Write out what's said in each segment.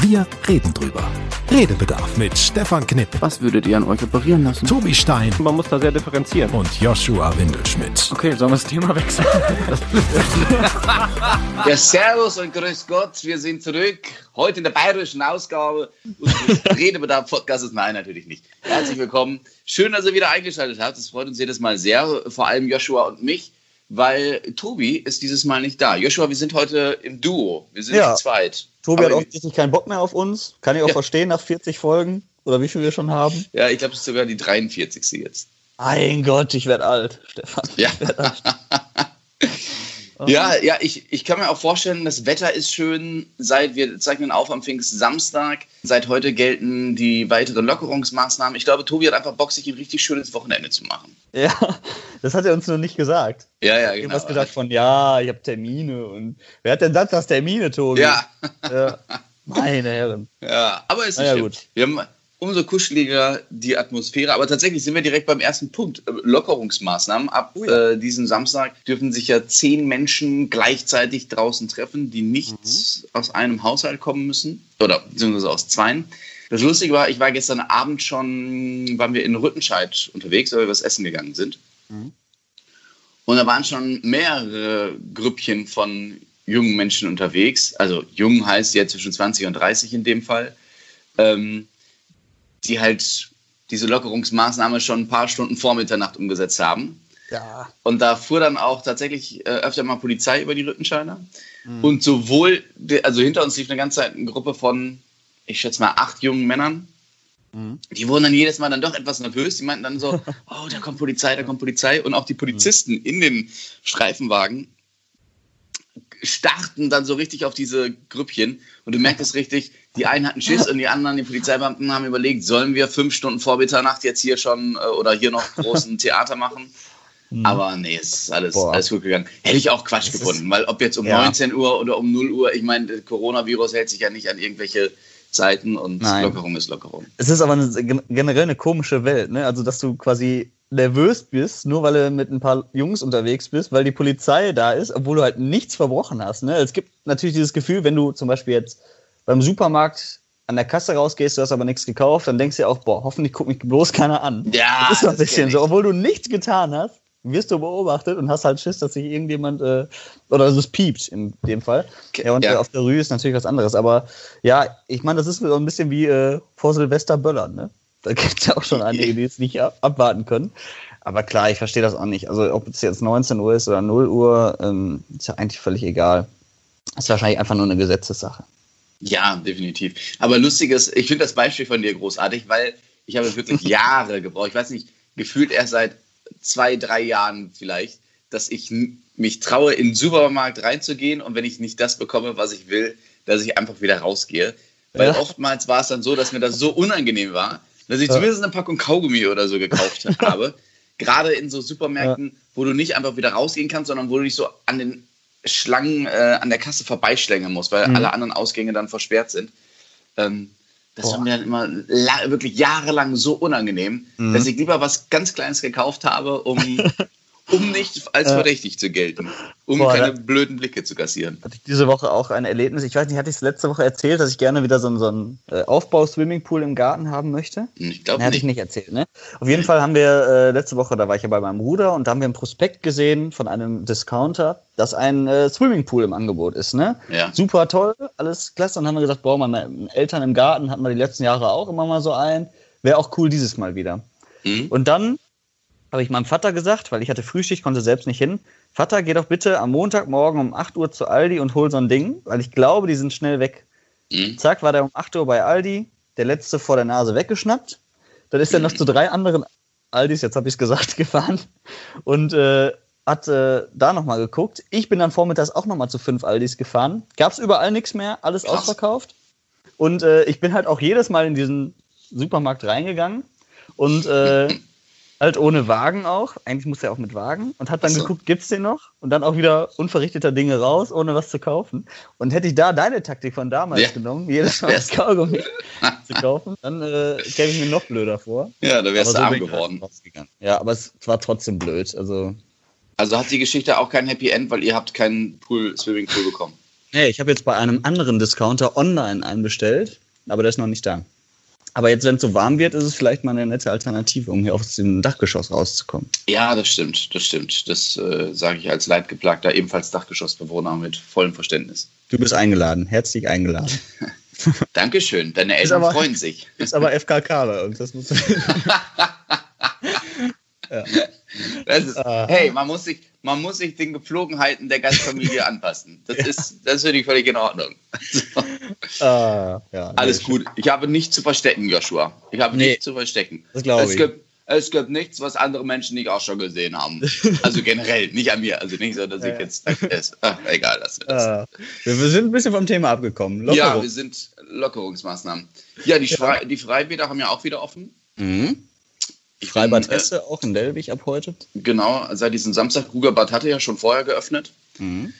Wir reden drüber. Redebedarf mit Stefan Knipp, Was würdet ihr an euch operieren lassen? Tobi Stein Man muss da sehr differenzieren. und Joshua Windelschmidt. Okay, sollen wir das Thema wechseln? Ja, Servus und Grüß Gott, wir sind zurück. Heute in der bayerischen Ausgabe unseres Redebedarf-Podcasts. Nein, natürlich nicht. Herzlich willkommen. Schön, dass ihr wieder eingeschaltet habt. Das freut uns jedes Mal sehr, vor allem Joshua und mich, weil Tobi ist dieses Mal nicht da. Joshua, wir sind heute im Duo. Wir sind Ja. zu zweit. Tobi hat Aber- offensichtlich keinen Bock mehr auf uns. Kann ich auch Ja. verstehen nach 40 Folgen oder wie viel wir schon haben. Ja, ich glaube, es ist sogar die 43. jetzt. Mein Gott, ich werde alt, Stefan. Ja. Ich werd alt. Ja, ja, ich, ich kann mir auch vorstellen, das Wetter ist schön, seit wir zeichnen auf am Pfingstsamstag. Seit heute gelten die weiteren Lockerungsmaßnahmen. Ich glaube, Tobi hat einfach Bock, sich ein richtig schönes Wochenende zu machen. ja, das hat er uns nur nicht gesagt. Ja, ja, genau. habe was gedacht von, ja, ich habe Termine und wer hat denn das, das Termine, Tobi? Ja, ja. Meine Herren. ja, aber es ist schlimm. gut. Wir haben umso kuscheliger die Atmosphäre. Aber tatsächlich sind wir direkt beim ersten Punkt. Äh, Lockerungsmaßnahmen. Ab Oh ja. äh, diesem Samstag dürfen sich ja zehn Menschen gleichzeitig draußen treffen, die nicht Mhm. aus einem Haushalt kommen müssen. Oder beziehungsweise aus zweien. Das Lustige war, ich war gestern Abend schon, waren wir in Rüttenscheid unterwegs, weil wir was essen gegangen sind. Mhm. Und da waren schon mehrere Grüppchen von jungen Menschen unterwegs. Also jung heißt jetzt zwischen 20 und 30 in dem Fall. Ähm, die halt diese Lockerungsmaßnahme schon ein paar Stunden vor Mitternacht umgesetzt haben. Ja. Und da fuhr dann auch tatsächlich äh, öfter mal Polizei über die Rüttenscheider. Und sowohl, also hinter uns lief eine ganze Zeit eine Gruppe von, ich schätze mal, acht jungen Männern. Mhm. Die wurden dann jedes Mal dann doch etwas nervös. Die meinten dann so, oh, da kommt Polizei, da kommt Polizei. Und auch die Polizisten in den Streifenwagen starten dann so richtig auf diese Grüppchen. Und du merkst richtig, die einen hatten Schiss und die anderen, die Polizeibeamten, haben überlegt, sollen wir fünf Stunden vor Mitternacht jetzt hier schon äh, oder hier noch großen Theater machen? Aber nee, es ist alles, Boah. alles gut gegangen. Hätte ich auch Quatsch Das gefunden, weil ob jetzt um Ja. 19 Uhr oder um 0 Uhr, ich meine, Coronavirus hält sich ja nicht an irgendwelche Zeiten und Nein. Lockerung ist Lockerung. Es ist aber eine, gen- generell eine komische Welt, ne? Also, dass du quasi nervös bist, nur weil du mit ein paar Jungs unterwegs bist, weil die Polizei da ist, obwohl du halt nichts verbrochen hast. Ne? Es gibt natürlich dieses Gefühl, wenn du zum Beispiel jetzt beim Supermarkt an der Kasse rausgehst, du hast aber nichts gekauft, dann denkst du ja auch, boah, hoffentlich guckt mich bloß keiner an. Ja, das ist doch ein bisschen so, obwohl du nichts getan hast, wirst du beobachtet und hast halt Schiss, dass sich irgendjemand äh, oder dass es piept in dem Fall. Ja, und ja. äh, auf der Rue ist natürlich was anderes. Aber ja, ich meine, das ist so ein bisschen wie äh, vor Silvester Böllern, ne? Da gibt es ja auch schon einige, die jetzt nicht ab abwarten können. Aber klar, ich verstehe das auch nicht. Also ob es jetzt 19 Uhr ist oder 0 Uhr, ähm, ist ja eigentlich völlig egal. Ist wahrscheinlich einfach nur eine Gesetzessache. Ja, definitiv. Aber lustig ist, ich finde das Beispiel von dir großartig, weil ich habe wirklich Jahre gebraucht. Ich weiß nicht, gefühlt erst seit zwei, drei Jahren vielleicht, dass ich mich traue, in den Supermarkt reinzugehen und wenn ich nicht das bekomme, was ich will, dass ich einfach wieder rausgehe. Weil Ja. oftmals war es dann so, dass mir das so unangenehm war, dass ich Ja. zumindest eine Packung Kaugummi oder so gekauft habe. Gerade in so Supermärkten, wo du nicht einfach wieder rausgehen kannst, sondern wo du dich so an den Schlangen äh, an der Kasse vorbeischlängeln musst, weil Mhm. alle anderen Ausgänge dann versperrt sind. Ähm, das Boah. war mir dann immer wirklich jahrelang so unangenehm, Mhm. dass ich lieber was ganz Kleines gekauft habe, um, um nicht als verdächtig zu gelten, um Boah, keine blöden Blicke zu kassieren. hatte ich diese Woche auch ein Erlebnis. Ich weiß nicht, hatte ich es letzte Woche erzählt, dass ich gerne wieder so einen, so einen äh, Aufbau-Swimmingpool im Garten haben möchte? Ich glaube Nee, hatte nicht. ich nicht erzählt, ne? Auf jeden Fall haben wir äh, letzte Woche, da war ich ja bei meinem Bruder und da haben wir einen Prospekt gesehen von einem Discounter, dass ein äh, Swimmingpool im Angebot ist, ne? Ja. Super toll, alles klasse. Und dann haben wir gesagt, boah, meine Eltern im Garten hatten wir die letzten Jahre auch immer mal so ein. Wäre auch cool dieses Mal wieder. Hm? Und dann habe ich meinem Vater gesagt, weil ich hatte Frühschicht, konnte selbst nicht hin. Vater, geh doch bitte am Montagmorgen um 8 Uhr zu Aldi und hol so ein Ding, weil ich glaube, die sind schnell weg. Hm? Zack, war der um 8 Uhr bei Aldi, der letzte vor der Nase weggeschnappt. Dann ist er noch zu drei anderen Aldis, jetzt habe ich es gesagt, gefahren und äh, hat äh, da nochmal geguckt. Ich bin dann vormittags auch nochmal zu fünf Aldis gefahren. Gab es überall nichts mehr, alles Krass. ausverkauft. Und äh, ich bin halt auch jedes Mal in diesen Supermarkt reingegangen und äh, halt ohne Wagen auch. Eigentlich muss er auch mit Wagen und hat dann so. geguckt, gibt's den noch? Und dann auch wieder unverrichteter Dinge raus, ohne was zu kaufen. Und hätte ich da deine Taktik von damals Ja. genommen, jedes Mal das Kaugummi zu kaufen, dann äh, käme ich mir noch blöder vor. Ja, da wärst Aber du so arm halt geworden. Ja, aber es war trotzdem blöd. Also Also hat die Geschichte auch kein Happy End, weil ihr habt keinen Pool, Swimmingpool bekommen. Nee, ich habe jetzt bei einem anderen Discounter online einen bestellt, aber der ist noch nicht da. Aber jetzt, wenn es so warm wird, ist es vielleicht mal eine nette Alternative, um hier aus dem Dachgeschoss rauszukommen. Ja, das stimmt, das stimmt. Das äh, sage ich als leidgeplagter, ebenfalls Dachgeschossbewohner mit vollem Verständnis. Du bist eingeladen, herzlich eingeladen. Dankeschön, deine Eltern aber- freuen sich. Ist aber FKK bei uns, das muss ja. Das ist, Ah. hey, man muss, sich, man muss sich den Gepflogenheiten der Gastfamilie anpassen. Das ist, das finde ich völlig in Ordnung. ah, ja, Alles nee, gut. Ich habe nichts zu verstecken, Joshua. Ich habe Nee. nichts zu verstecken. Das glaube es ich. Gibt, es gibt nichts, was andere Menschen nicht auch schon gesehen haben. Also generell, nicht an mir. Also nicht so, dass ich Ja. jetzt. Ach, egal, wir das. Ah, wir sind ein bisschen vom Thema abgekommen. ja, Lockerung. wir sind Lockerungsmaßnahmen. Ja, die, Frei, die Freibäder haben ja auch wieder offen. Mhm. Ich Freibad bin, äh, Hesse, auch in Delwig ab heute. Genau, seit diesem Samstag. Rugerbad hatte ja schon vorher geöffnet. Mhm.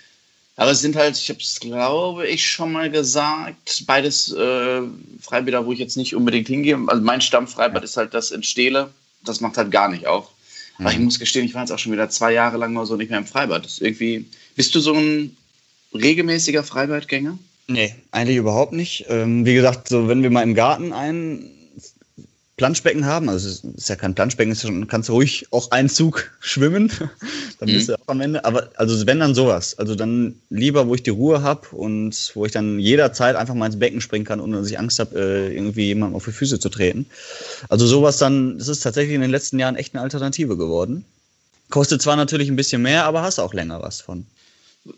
Aber es sind halt, ich habe es glaube ich schon mal gesagt, beides äh, Freibäder, wo ich jetzt nicht unbedingt hingehe. Also mein Stammfreibad ist halt das in Steele. Das macht halt gar nicht auf. Aber ich muss gestehen, ich war jetzt auch schon wieder zwei Jahre lang mal so nicht mehr im Freibad. Das ist irgendwie. Bist du so ein regelmäßiger Freibadgänger? Nee, eigentlich überhaupt nicht. Ähm, wie gesagt, so wenn wir mal im Garten ein Planschbecken haben, also es ist ja kein Planschbecken, ist schon, kannst du ruhig auch einen Zug schwimmen, dann bist Mhm. du auch am Ende. Aber also wenn dann sowas, also dann lieber, wo ich die Ruhe habe und wo ich dann jederzeit einfach mal ins Becken springen kann, ohne dass ich Angst habe, äh, irgendwie jemandem auf die Füße zu treten. Also sowas dann, das ist tatsächlich in den letzten Jahren echt eine Alternative geworden. Kostet zwar natürlich ein bisschen mehr, aber hast auch länger was von.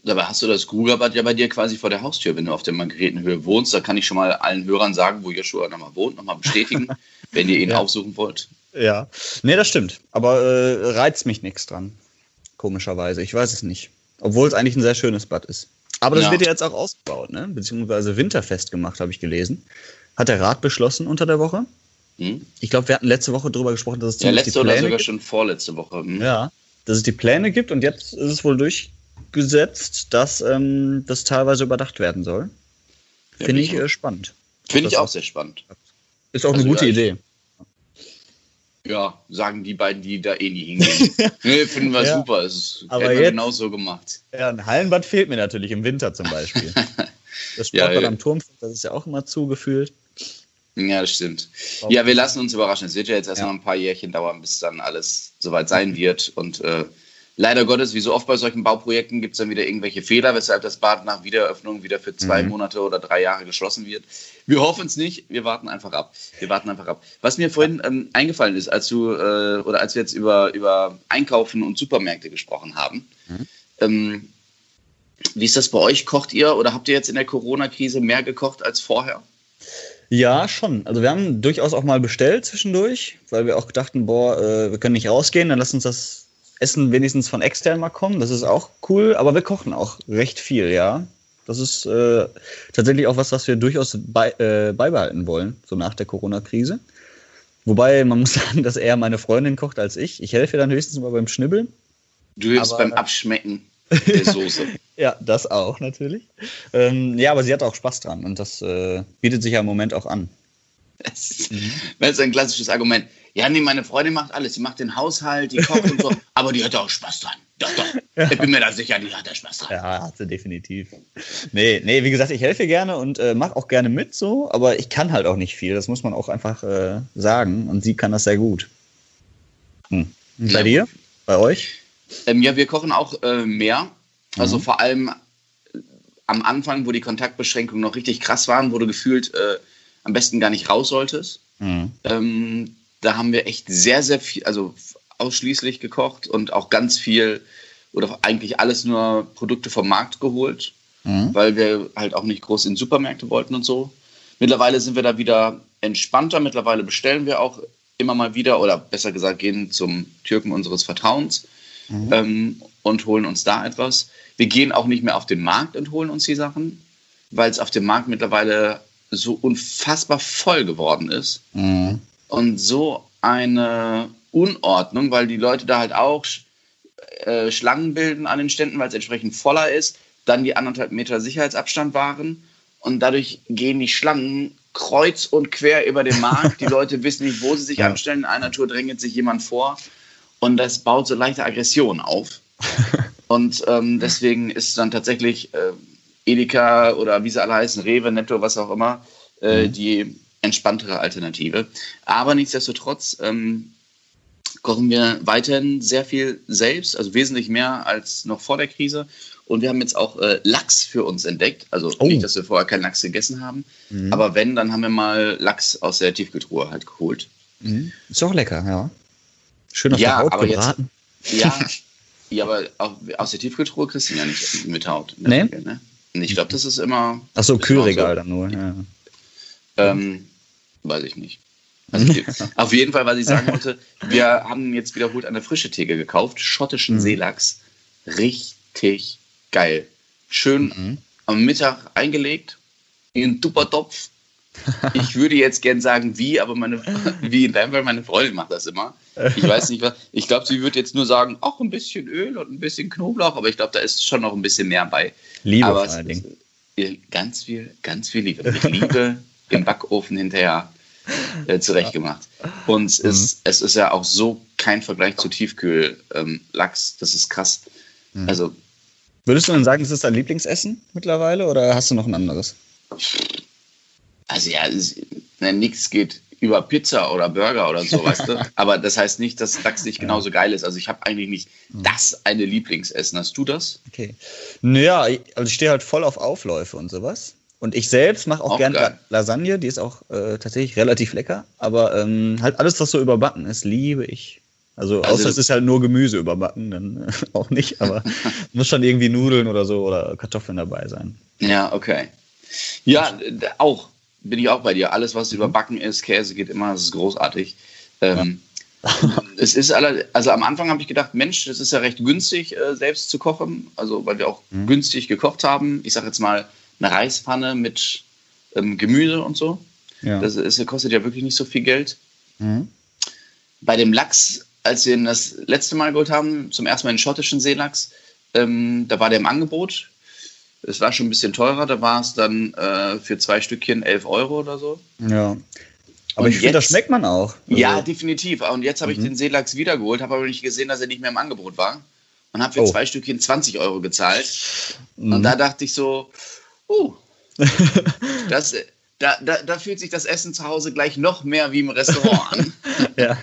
Dabei hast du das Rugerbad ja bei dir quasi vor der Haustür, wenn du auf der Margaretenhöhe wohnst. Da kann ich schon mal allen Hörern sagen, wo Joshua nochmal wohnt, nochmal bestätigen, wenn ihr ihn Ja. aufsuchen wollt. Ja, nee, das stimmt. Aber äh, reizt mich nichts dran. Komischerweise. Ich weiß es nicht. Obwohl es eigentlich ein sehr schönes Bad ist. Aber das Ja. wird ja jetzt auch ausgebaut, ne? Beziehungsweise winterfest gemacht, habe ich gelesen. Hat der Rat beschlossen unter der Woche. Hm? Ich glaube, wir hatten letzte Woche darüber gesprochen, dass es Ja, letzte oder sogar gibt. schon vorletzte Woche. Hm? Ja, dass es die Pläne gibt und jetzt ist es wohl durchgesetzt, dass ähm, das teilweise überdacht werden soll. Ja, Finde ich äh, spannend. Finde ich das auch sehr spannend. Ist auch Also, eine gute ja, Idee. Ja, sagen die beiden, die da eh nie hingehen. nee, finden wir Ja. super. Es ist Aber jetzt- genau so gemacht. Ja, ein Hallenbad fehlt mir natürlich im Winter zum Beispiel. Das Ja, Sportbad ja. am Turm, das ist ja auch immer zugefühlt. Ja, das stimmt. Ja, wir lassen uns überraschen. Es wird ja jetzt erst Ja. noch ein paar Jährchen dauern, bis dann alles soweit sein wird. Und äh, leider Gottes, wie so oft bei solchen Bauprojekten, gibt es dann wieder irgendwelche Fehler, weshalb das Bad nach Wiedereröffnung wieder für zwei Mhm. Monate oder drei Jahre geschlossen wird. Wir hoffen es nicht. Wir warten einfach ab. Wir warten einfach ab. Was mir vorhin ähm, eingefallen ist, als du äh, oder als wir jetzt über, über Einkaufen und Supermärkte gesprochen haben, Mhm. ähm, wie ist das bei euch? Kocht ihr oder habt ihr jetzt in der Corona-Krise mehr gekocht als vorher? Ja, schon. Also wir haben durchaus auch mal bestellt zwischendurch, weil wir auch dachten, boah, äh, wir können nicht rausgehen, dann lass uns das Essen wenigstens von extern mal kommen. Das ist auch cool, aber wir kochen auch recht viel, ja. Das ist äh, tatsächlich auch was, was wir durchaus bei, äh, beibehalten wollen, so nach der Corona-Krise. Wobei man muss sagen, dass eher meine Freundin kocht als ich. Ich helfe dann höchstens mal beim Schnibbeln. Du hilfst beim Abschmecken der Soße. Ja, das auch natürlich. Ähm, ja, aber sie hat auch Spaß dran und das äh, bietet sich ja im Moment auch an. Das ist, das ist ein klassisches Argument. Ja, nee, meine Freundin macht alles. Sie macht den Haushalt, die kocht und so. Aber die hat auch Spaß dran. Doch, doch. Ich bin mir da sicher, die hat da Spaß dran. Ja, hat sie definitiv. Nee, nee, wie gesagt, ich helfe gerne und äh, mache auch gerne mit so, aber ich kann halt auch nicht viel. Das muss man auch einfach äh, sagen. Und sie kann das sehr gut. Hm. Bei Ja. dir? Bei euch? Ähm, ja, wir kochen auch äh, mehr. Also Mhm. vor allem äh, am Anfang, wo die Kontaktbeschränkungen noch richtig krass waren, du gefühlt äh, am besten gar nicht raus solltest. Mhm. Ähm, da haben wir echt sehr, sehr viel, also ausschließlich gekocht und auch ganz viel oder eigentlich alles nur Produkte vom Markt geholt. Mhm. weil wir halt auch nicht groß in Supermärkte wollten und so. Mittlerweile sind wir da wieder entspannter. Mittlerweile bestellen wir auch immer mal wieder oder besser gesagt gehen zum Türken unseres Vertrauens ähm, und holen uns da etwas. Wir gehen auch nicht mehr auf den Markt und holen uns die Sachen, weil es auf dem Markt mittlerweile so unfassbar voll geworden ist Mhm. und so eine Unordnung, weil die Leute da halt auch äh, Schlangen bilden an den Ständen, weil es entsprechend voller ist, dann die anderthalb Meter Sicherheitsabstand wahren und dadurch gehen die Schlangen kreuz und quer über den Markt. Die Leute wissen nicht, wo sie sich Ja. anstellen. In einer Tour drängelt sich jemand vor und das baut so leichte Aggression auf. Und ähm, deswegen ist dann tatsächlich äh, Edeka oder wie sie alle heißen, Rewe, Netto, was auch immer, äh, Mhm. die entspanntere Alternative. Aber nichtsdestotrotz ähm, kochen wir weiterhin sehr viel selbst, also wesentlich mehr als noch vor der Krise. Und wir haben jetzt auch äh, Lachs für uns entdeckt. Also Oh. nicht, dass wir vorher keinen Lachs gegessen haben, Mhm. aber wenn, dann haben wir mal Lachs aus der Tiefkühltruhe halt geholt. Mhm. Ist auch lecker, ja. Schön auf Ja, der Haut aber jetzt- gebraten. Ja, ja aber aus der Tiefkühltruhe kriegst du ihn ja nicht mit Haut. der Nee? Regel, ne? Ich glaube, das ist immer. Ach so, Kühlregal dann nur. Ja. Ähm, weiß ich nicht. Also, auf jeden Fall, was ich sagen wollte, wir haben jetzt wiederholt eine frische Theke gekauft, schottischen Mhm. Seelachs. Richtig geil. Schön Mhm. am Mittag eingelegt, in einen Tuppertopf. Ich würde jetzt gern sagen, wie, aber meine, wie in deinem Fall, meine Freundin macht das immer. Ich weiß nicht, was. Ich glaube, sie wird jetzt nur sagen, auch ein bisschen Öl und ein bisschen Knoblauch, aber ich glaube, da ist schon noch ein bisschen mehr bei. Liebe aber vor allen Dingen. ist ganz viel, ganz viel Liebe. Mit Liebe im Backofen hinterher äh, zurechtgemacht. Und es, ist, es ist ja auch so kein Vergleich zu Tiefkühl-Lachs. Ähm, das ist krass. Mhm. Also, Würdest du denn sagen, es ist dein Lieblingsessen mittlerweile oder hast du noch ein anderes? Also ja, es, ne, nichts geht über Pizza oder Burger oder so, weißt du? Aber das heißt nicht, dass Lachs nicht genauso geil ist. Also ich habe eigentlich nicht Mhm. das eine Lieblingsessen. Hast du das? Okay. Naja, also ich stehe halt voll auf Aufläufe und sowas. Und ich selbst mache auch, Auch gerne. La Lasagne, die ist auch äh, tatsächlich relativ lecker. Aber ähm, halt alles, was so überbacken ist, liebe ich. Also, Also außer es ist halt nur Gemüse überbacken, dann äh, auch nicht. Aber muss schon irgendwie Nudeln oder so oder Kartoffeln dabei sein. Ja, okay. Ja, auch. Bin ich auch bei dir. Alles, was überbacken ist, Käse geht immer, das ist großartig. Ähm, es ist alle, also am Anfang habe ich gedacht, Mensch, das ist ja recht günstig, äh, selbst zu kochen. Also, weil wir auch Mhm. günstig gekocht haben. Ich sage jetzt mal eine Reispfanne mit ähm, Gemüse und so. Ja. Das ist, kostet ja wirklich nicht so viel Geld. Mhm. Bei dem Lachs, als wir ihn das letzte Mal geholt haben, zum ersten Mal den schottischen Seelachs, ähm, da war der im Angebot. Es war schon ein bisschen teurer, da war es dann äh, für zwei Stückchen 11 Euro oder so. ja. Aber Und ich finde, das schmeckt man auch. Also, Ja, definitiv. Und jetzt habe ich Mhm. den Seelachs wiedergeholt, habe aber nicht gesehen, dass er nicht mehr im Angebot war. Und habe für Oh. zwei Stückchen 20 Euro gezahlt. Mhm. Und da dachte ich so, uh, das, da, da, da fühlt sich das Essen zu Hause gleich noch mehr wie im Restaurant an. ja.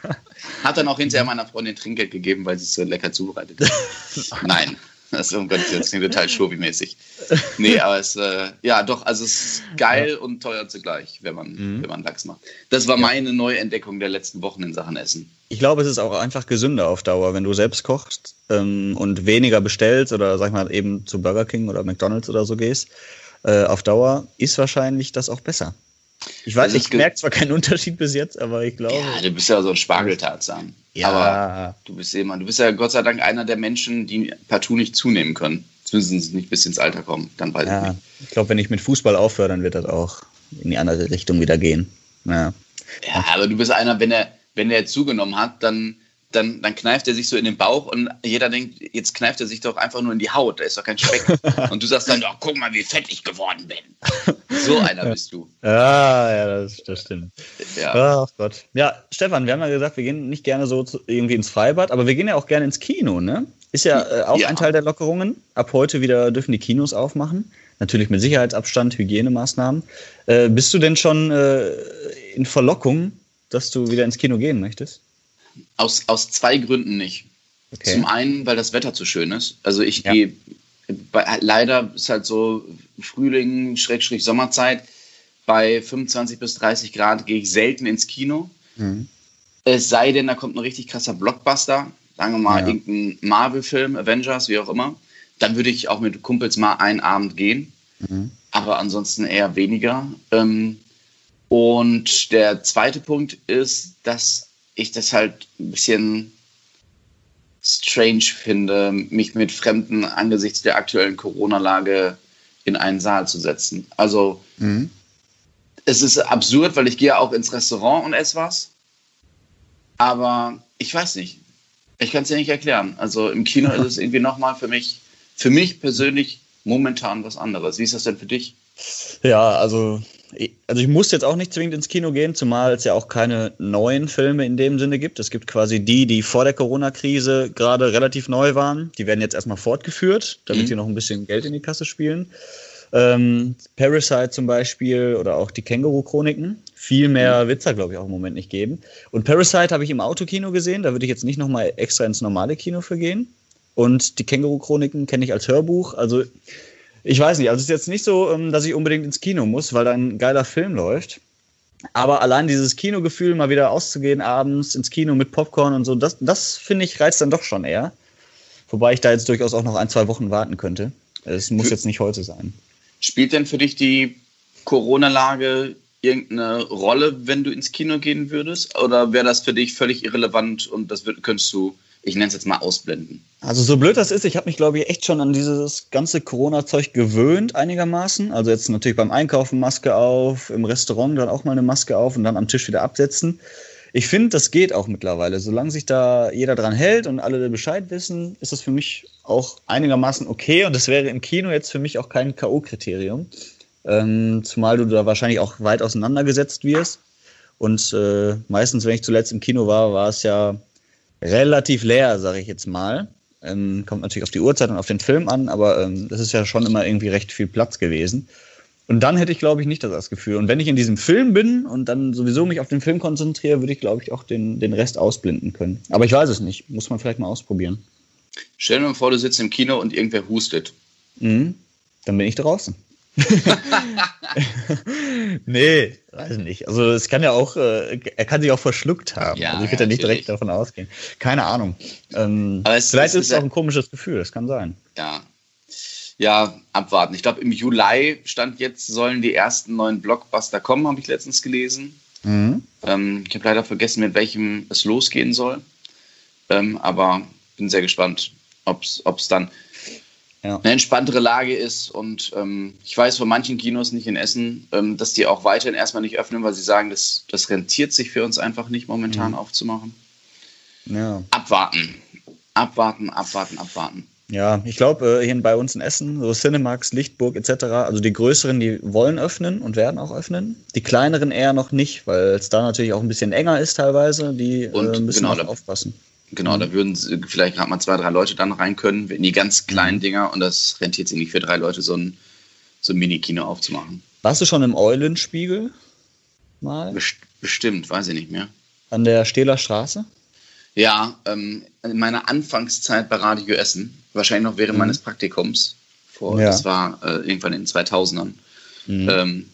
Hat dann auch hinterher meiner Freundin Trinkgeld gegeben, weil sie es so lecker zubereitet hat. Nein, das ist, um Willen, das klingt total schobi-mäßig. Nee, aber es, äh, ja, doch, also es ist geil und teuer zugleich, wenn man, Mhm. wenn man Lachs macht. Das war meine Neuentdeckung der letzten Wochen in Sachen Essen. Ich glaube, es ist auch einfach gesünder auf Dauer, wenn du selbst kochst ähm, und weniger bestellst oder sag mal eben zu Burger King oder McDonalds oder so gehst. Äh, auf Dauer ist wahrscheinlich das auch besser. Ich weiß, ist ich merke zwar keinen Unterschied bis jetzt, aber ich glaube. Ja, du bist ja so ein Spargeltarzan. Ja. Aber du bist jemand, du bist ja Gott sei Dank einer der Menschen, die partout nicht zunehmen können. Zumindest nicht bis ins Alter kommen. Dann weiß ich ja, nicht. ich glaube, wenn ich mit Fußball aufhöre, dann wird das auch in die andere Richtung wieder gehen. Ja. Ja, aber du bist einer, wenn er, wenn er zugenommen hat, dann, dann, dann kneift er sich so in den Bauch und jeder denkt, jetzt kneift er sich doch einfach nur in die Haut, da ist doch kein Speck. und du sagst dann, oh, guck mal, wie fett ich geworden bin. So einer bist du. Ah, ja, das, das stimmt. Ja. Ach Gott. Ja, Stefan, wir haben ja gesagt, wir gehen nicht gerne so zu, irgendwie ins Freibad, aber wir gehen ja auch gerne ins Kino, ne? Ist ja äh, auch Ja. ein Teil der Lockerungen. Ab heute wieder dürfen die Kinos aufmachen. Natürlich mit Sicherheitsabstand, Hygienemaßnahmen. Äh, bist du denn schon äh, in Verlockung, dass du wieder ins Kino gehen möchtest? Aus, aus zwei Gründen nicht. Okay. Zum einen, weil das Wetter zu schön ist. Also ich Ja. gehe, leider ist halt so Frühling, Schrägstrich Sommerzeit, bei 25 bis 30 Grad gehe ich selten ins Kino. Mhm. Es sei denn, da kommt ein richtig krasser Blockbuster, sagen wir mal Ja. irgendein Marvel-Film, Avengers, wie auch immer. Dann würde ich auch mit Kumpels mal einen Abend gehen, Mhm. aber ansonsten eher weniger. Ähm, und der zweite Punkt ist, dass ich das halt ein bisschen strange finde, mich mit Fremden angesichts der aktuellen Corona-Lage in einen Saal zu setzen. Also Mhm. es ist absurd, weil ich gehe auch ins Restaurant und esse was. Aber ich weiß nicht. Ich kann es dir nicht erklären. Also im Kino ist es irgendwie nochmal für mich, für mich persönlich momentan was anderes. Wie ist das denn für dich? Ja, also, also ich muss jetzt auch nicht zwingend ins Kino gehen, zumal es ja auch keine neuen Filme in dem Sinne gibt. Es gibt quasi die, die vor der Corona-Krise gerade relativ neu waren. Die werden jetzt erstmal fortgeführt, damit mhm. sie noch ein bisschen Geld in die Kasse spielen. Ähm, Parasite zum Beispiel oder auch die Känguru-Chroniken. Viel mehr mhm. Witzer, glaube ich, auch im Moment nicht geben. Und Parasite habe ich im Autokino gesehen, da würde ich jetzt nicht nochmal extra ins normale Kino für gehen. Und die Känguru-Chroniken kenne ich als Hörbuch. Also ich weiß nicht, also es ist jetzt nicht so, ähm, dass ich unbedingt ins Kino muss, weil da ein geiler Film läuft. Aber allein dieses Kinogefühl, mal wieder auszugehen abends ins Kino mit Popcorn und so, das, das finde ich reizt dann doch schon eher. Wobei ich da jetzt durchaus auch noch ein, zwei Wochen warten könnte. Es muss jetzt nicht heute sein. Spielt denn für dich die Corona-Lage irgendeine Rolle, wenn du ins Kino gehen würdest? Oder wäre das für dich völlig irrelevant und das könntest du ich nenne es jetzt mal ausblenden. Also so blöd das ist, ich habe mich, glaube ich, echt schon an dieses ganze Corona-Zeug gewöhnt einigermaßen. Also jetzt natürlich beim Einkaufen Maske auf, im Restaurant dann auch mal eine Maske auf und dann am Tisch wieder absetzen. Ich finde, das geht auch mittlerweile. Solange sich da jeder dran hält und alle Bescheid wissen, ist das für mich auch einigermaßen okay. Und das wäre im Kino jetzt für mich auch kein K.O.-Kriterium. Ähm, zumal du da wahrscheinlich auch weit auseinandergesetzt wirst. Und äh, meistens, wenn ich zuletzt im Kino war, war es ja relativ leer, sage ich jetzt mal. Ähm, kommt natürlich auf die Uhrzeit und auf den Film an, aber ähm, das ist ja schon immer irgendwie recht viel Platz gewesen. Und dann hätte ich, glaube ich, nicht das Gefühl. Und wenn ich in diesem Film bin und dann sowieso mich auf den Film konzentriere, würde ich, glaube ich, auch den, den Rest ausblenden können. Aber ich weiß es nicht. Muss man vielleicht mal ausprobieren. Stell dir mal vor, du sitzt im Kino und irgendwer hustet. Mhm. Dann bin ich draußen. nee, weiß nicht. Also es kann ja auch, äh, er kann sich auch verschluckt haben. Ja, also ich würde ja, nicht direkt davon ausgehen. Keine Ahnung. Ähm, Aber es, vielleicht es ist es auch ein komisches Gefühl, das kann sein. Ja. Ja, abwarten. Ich glaube, im Juli stand jetzt, sollen die ersten neuen Blockbuster kommen, habe ich letztens gelesen. Mhm. Ähm, ich habe leider vergessen, mit welchem es losgehen soll. Ähm, aber bin sehr gespannt, ob es dann ja. eine entspanntere Lage ist. Und ähm, ich weiß von manchen Kinos nicht in Essen, ähm, dass die auch weiterhin erstmal nicht öffnen, weil sie sagen, das, das rentiert sich für uns einfach nicht momentan mhm. aufzumachen. Ja. Abwarten. Abwarten, abwarten, abwarten. Ja, ich glaube, äh, hier bei uns in Essen, so Cinemax, Lichtburg etc., also die größeren, die wollen öffnen und werden auch öffnen. Die kleineren eher noch nicht, weil es da natürlich auch ein bisschen enger ist teilweise. Die und äh, müssen genau, aufpassen. Genau, mhm. da würden vielleicht gerade mal zwei, drei Leute dann rein können, in die ganz kleinen mhm. Dinger und das rentiert sich nicht für drei Leute, so ein, so ein Mini-Kino aufzumachen. Warst du schon im Eulenspiegel mal? bestimmt, weiß ich nicht mehr. An der Stehler Straße? Ja, ähm, in meiner Anfangszeit bei Radio Essen, wahrscheinlich noch während mhm. meines Praktikums, vor, ja. das war äh, irgendwann in den 2000ern. Mhm. Ähm,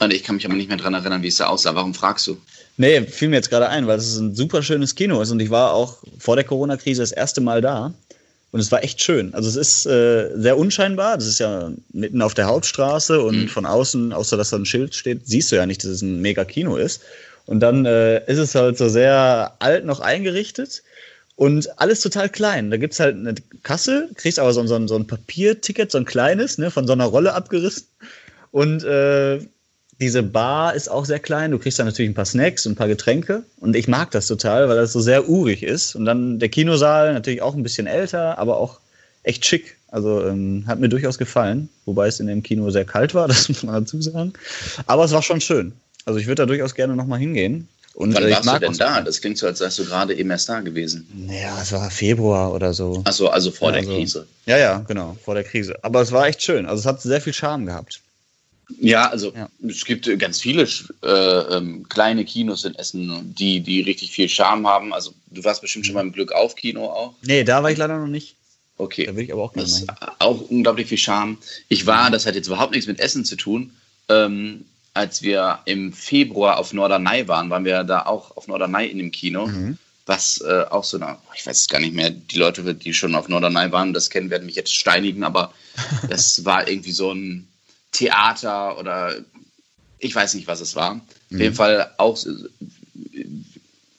und ich kann mich aber nicht mehr daran erinnern, wie es da aussah. Warum fragst du? Nee, fiel mir jetzt gerade ein, weil es ein super schönes Kino ist und ich war auch vor der Corona-Krise das erste Mal da. Und es war echt schön. Also es ist äh, sehr unscheinbar. Das ist ja mitten auf der Hauptstraße und mhm. von außen, außer dass da ein Schild steht, siehst du ja nicht, dass es ein mega Kino ist. Und dann äh, ist es halt so sehr alt noch eingerichtet und alles total klein. Da gibt's halt eine Kasse, kriegst aber so, so, so ein Papierticket, so ein kleines, ne, von so einer Rolle abgerissen. Und äh, diese Bar ist auch sehr klein. Du kriegst da natürlich ein paar Snacks und ein paar Getränke. Und ich mag das total, weil das so sehr urig ist. Und dann der Kinosaal natürlich auch ein bisschen älter, aber auch echt schick. Also ähm, hat mir durchaus gefallen. Wobei es in dem Kino sehr kalt war, das muss man dazu sagen. Aber es war schon schön. Also ich würde da durchaus gerne nochmal hingehen. Und, Wann äh, warst du denn da? Das klingt so, als wärst du gerade eben erst da gewesen. Naja, es war Februar oder so. Achso, also vor ja, der also, Krise. Ja, ja, genau, vor der Krise. Aber es war echt schön. Also es hat sehr viel Charme gehabt. Ja, also ja. es gibt ganz viele äh, ähm, kleine Kinos in Essen, die, die richtig viel Charme haben. Also du warst bestimmt schon beim Glück auf Kino auch. Nee, da war ich leider noch nicht. Okay. Da will ich aber auch gerne das Auch unglaublich viel Charme. Ich war, das hat jetzt überhaupt nichts mit Essen zu tun, ähm, als wir im Februar auf Norderney waren, waren wir da auch auf Norderney in dem Kino. Mhm. Was äh, auch so eine, ich weiß es gar nicht mehr, die Leute, die schon auf Norderney waren, das kennen, werden mich jetzt steinigen, aber das war irgendwie so ein Theater oder ich weiß nicht, was es war. Mhm. Auf jeden Fall auch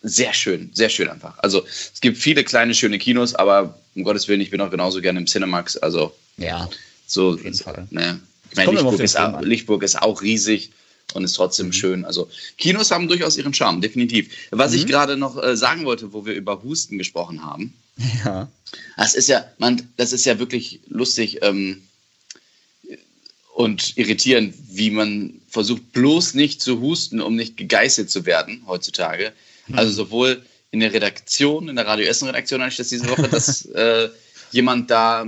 sehr schön, sehr schön einfach. Also es gibt viele kleine, schöne Kinos, aber um Gottes Willen, ich bin auch genauso gerne im Cinemax. Also ja, so, auf jeden Fall. Ne, ich meine, Lichtburg ist, auch, Lichtburg ist auch riesig und ist trotzdem mhm. schön. Also Kinos haben durchaus ihren Charme, definitiv. Was mhm. ich gerade noch äh, sagen wollte, wo wir über Husten gesprochen haben. Ja. Das ist ja, man, das ist ja wirklich lustig. Ähm, und irritierend, wie man versucht, bloß nicht zu husten, um nicht gegeißelt zu werden heutzutage. Also sowohl in der Redaktion, in der Radio Essen-Redaktion hatte ich das diese Woche, dass äh, jemand da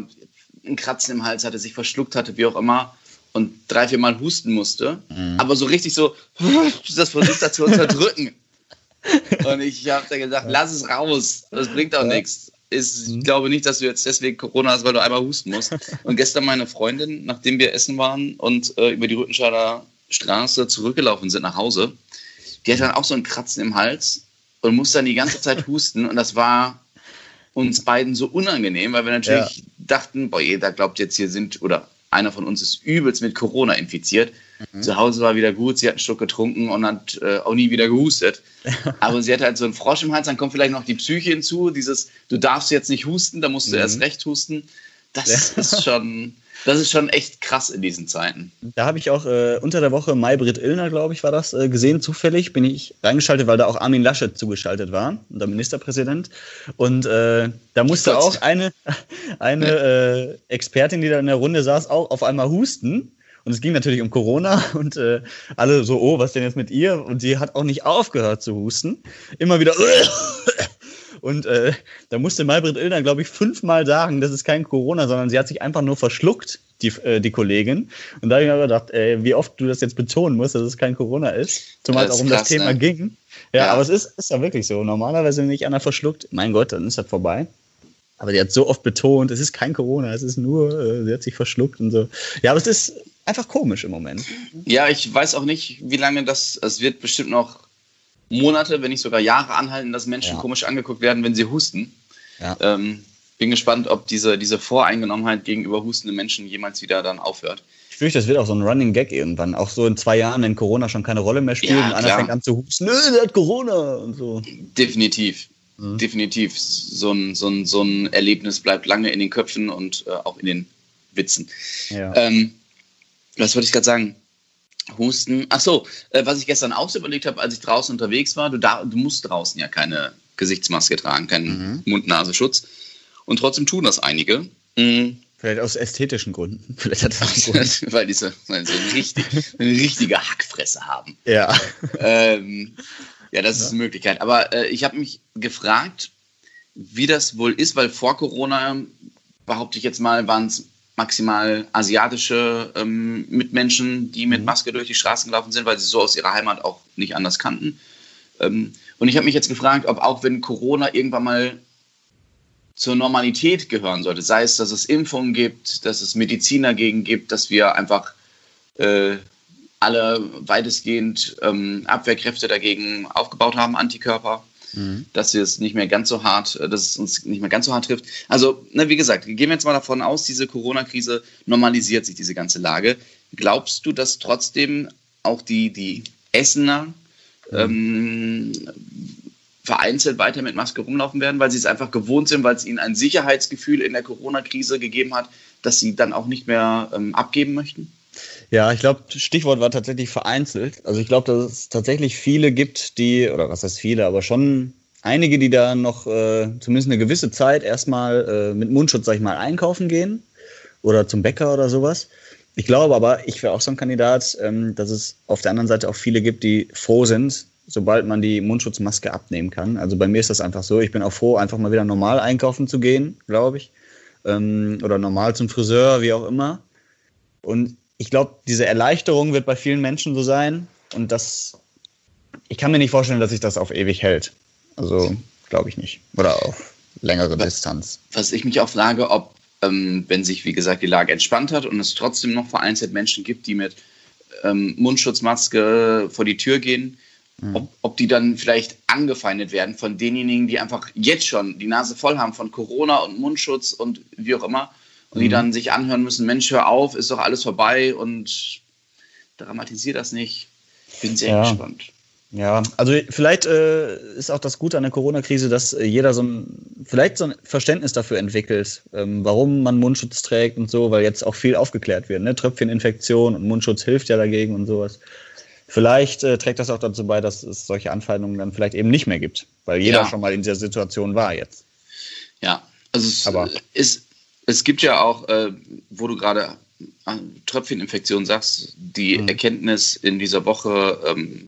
einen Kratzen im Hals hatte, sich verschluckt hatte, wie auch immer, und drei, vier Mal husten musste. Aber so richtig so, das versucht er zu unterdrücken. Und ich habe dann gesagt, lass es raus, das bringt auch nichts. Ist, ich glaube nicht, dass du jetzt deswegen Corona hast, weil du einmal husten musst. Und gestern meine Freundin, nachdem wir essen waren und äh, über die Rüttenscheider Straße zurückgelaufen sind nach Hause, die hat dann auch so einen Kratzen im Hals und musste dann die ganze Zeit husten. Und das war uns beiden so unangenehm, weil wir natürlich ja. dachten, boah, jeder glaubt jetzt hier sind, oder einer von uns ist übelst mit Corona infiziert. Mhm. Zu Hause war wieder gut, sie hat einen Schluck getrunken und hat äh, auch nie wieder gehustet. Aber sie hat halt so einen Frosch im Hals, dann kommt vielleicht noch die Psyche hinzu, dieses, du darfst jetzt nicht husten, da musst du mhm. erst recht husten. Das ja. ist schon, das ist schon echt krass in diesen Zeiten. Da habe ich auch äh, unter der Woche Maybrit Illner, glaube ich, war das, äh, gesehen. Zufällig bin ich reingeschaltet, weil da auch Armin Laschet zugeschaltet war, der Ministerpräsident. Und äh, da musste auch eine, eine äh, Expertin, die da in der Runde saß, auch auf einmal husten. Und es ging natürlich um Corona und äh, alle so, oh, was denn jetzt mit ihr? Und sie hat auch nicht aufgehört zu husten. Immer wieder. Und äh, da musste Maybrit Illner, glaube ich, fünfmal sagen, das ist kein Corona, sondern sie hat sich einfach nur verschluckt, die, äh, die Kollegin. Und da habe ich mir gedacht, ey, wie oft du das jetzt betonen musst, dass es kein Corona ist. Zumal es auch um krass, das Thema ne? ging. Ja, ja, aber es ist, ist ja wirklich so. Normalerweise, wenn nicht einer verschluckt, mein Gott, dann ist das vorbei. Aber die hat so oft betont, es ist kein Corona, es ist nur, äh, sie hat sich verschluckt und so. Ja, aber es ist einfach komisch im Moment. Ja, ich weiß auch nicht, wie lange das, es wird bestimmt noch Monate, wenn nicht sogar Jahre anhalten, dass Menschen ja. komisch angeguckt werden, wenn sie husten. Ja. Ähm, bin gespannt, ob diese, diese Voreingenommenheit gegenüber hustenden Menschen jemals wieder dann aufhört. Ich fürchte, das wird auch so ein Running Gag irgendwann. Auch so in zwei Jahren, wenn Corona schon keine Rolle mehr spielt ja, und einer fängt an zu husten, nö, der hat Corona und so. Definitiv. Mhm. Definitiv. So ein, so, ein, so ein Erlebnis bleibt lange in den Köpfen und äh, auch in den Witzen. Ja. Ähm, was wollte ich gerade sagen? Husten. Ach so, äh, was ich gestern auch so überlegt habe, als ich draußen unterwegs war, du, da, du musst draußen ja keine Gesichtsmaske tragen, keinen mhm. Mund-Nasenschutz. Und trotzdem tun das einige. Mhm. Vielleicht aus ästhetischen Gründen. Vielleicht hat das Grund. Weil diese weil sie eine, richtig, eine richtige Hackfresse haben. Ja. Ähm, ja, das ja. ist eine Möglichkeit. Aber äh, ich habe mich gefragt, wie das wohl ist, weil vor Corona, behaupte ich jetzt mal, waren es maximal asiatische ähm, Mitmenschen, die mit mhm. Maske durch die Straßen gelaufen sind, weil sie so aus ihrer Heimat auch nicht anders kannten. Ähm, und ich habe mich jetzt gefragt, ob auch wenn Corona irgendwann mal zur Normalität gehören sollte, sei es, dass es Impfungen gibt, dass es Mediziner gegen gibt, dass wir einfach äh, alle weitestgehend ähm, Abwehrkräfte dagegen aufgebaut haben, Antikörper mhm. dass es nicht mehr ganz so hart, äh, dass es uns nicht mehr ganz so hart trifft. Also, ne, wie gesagt, gehen wir jetzt mal davon aus, diese Corona-Krise normalisiert sich diese ganze Lage. Glaubst du, dass trotzdem auch die, die Essener mhm. ähm, vereinzelt weiter mit Maske rumlaufen werden, weil sie es einfach gewohnt sind, weil es ihnen ein Sicherheitsgefühl in der Corona-Krise gegeben hat, dass sie dann auch nicht mehr ähm, abgeben möchten? Ja, ich glaube, Stichwort war tatsächlich vereinzelt. Also ich glaube, dass es tatsächlich viele gibt, die, oder was heißt viele, aber schon einige, die da noch äh, zumindest eine gewisse Zeit erstmal äh, mit Mundschutz, sag ich mal, einkaufen gehen oder zum Bäcker oder sowas. Ich glaube aber, ich wäre auch so ein Kandidat, ähm, dass es auf der anderen Seite auch viele gibt, die froh sind, sobald man die Mundschutzmaske abnehmen kann. Also bei mir ist das einfach so. Ich bin auch froh, einfach mal wieder normal einkaufen zu gehen, glaube ich. Ähm, oder normal zum Friseur, wie auch immer. Und ich glaube, diese Erleichterung wird bei vielen Menschen so sein. Und das, ich kann mir nicht vorstellen, dass sich das auf ewig hält. Also glaube ich nicht. Oder auf längere was, Distanz. Was ich mich auch frage, ob, ähm, wenn sich, wie gesagt, die Lage entspannt hat und es trotzdem noch vereinzelt Menschen gibt, die mit ähm, Mundschutzmaske vor die Tür gehen, mhm. ob, ob die dann vielleicht angefeindet werden von denjenigen, die einfach jetzt schon die Nase voll haben von Corona und Mundschutz und wie auch immer und mhm. die dann sich anhören müssen, Mensch, hör auf, ist doch alles vorbei und dramatisier das nicht. Bin sehr ja. gespannt. Ja, also vielleicht äh, ist auch das Gute an der Corona-Krise, dass äh, jeder so ein, vielleicht so ein Verständnis dafür entwickelt, ähm, warum man Mundschutz trägt und so, weil jetzt auch viel aufgeklärt wird. Ne? Tröpfcheninfektion und Mundschutz hilft ja dagegen und sowas. Vielleicht äh, trägt das auch dazu bei, dass es solche Anfeindungen dann vielleicht eben nicht mehr gibt, weil jeder ja. schon mal in dieser Situation war jetzt. Ja, also es Aber ist Es gibt ja auch, äh, wo du gerade Tröpfcheninfektion sagst, die mhm. Erkenntnis in dieser Woche, ähm,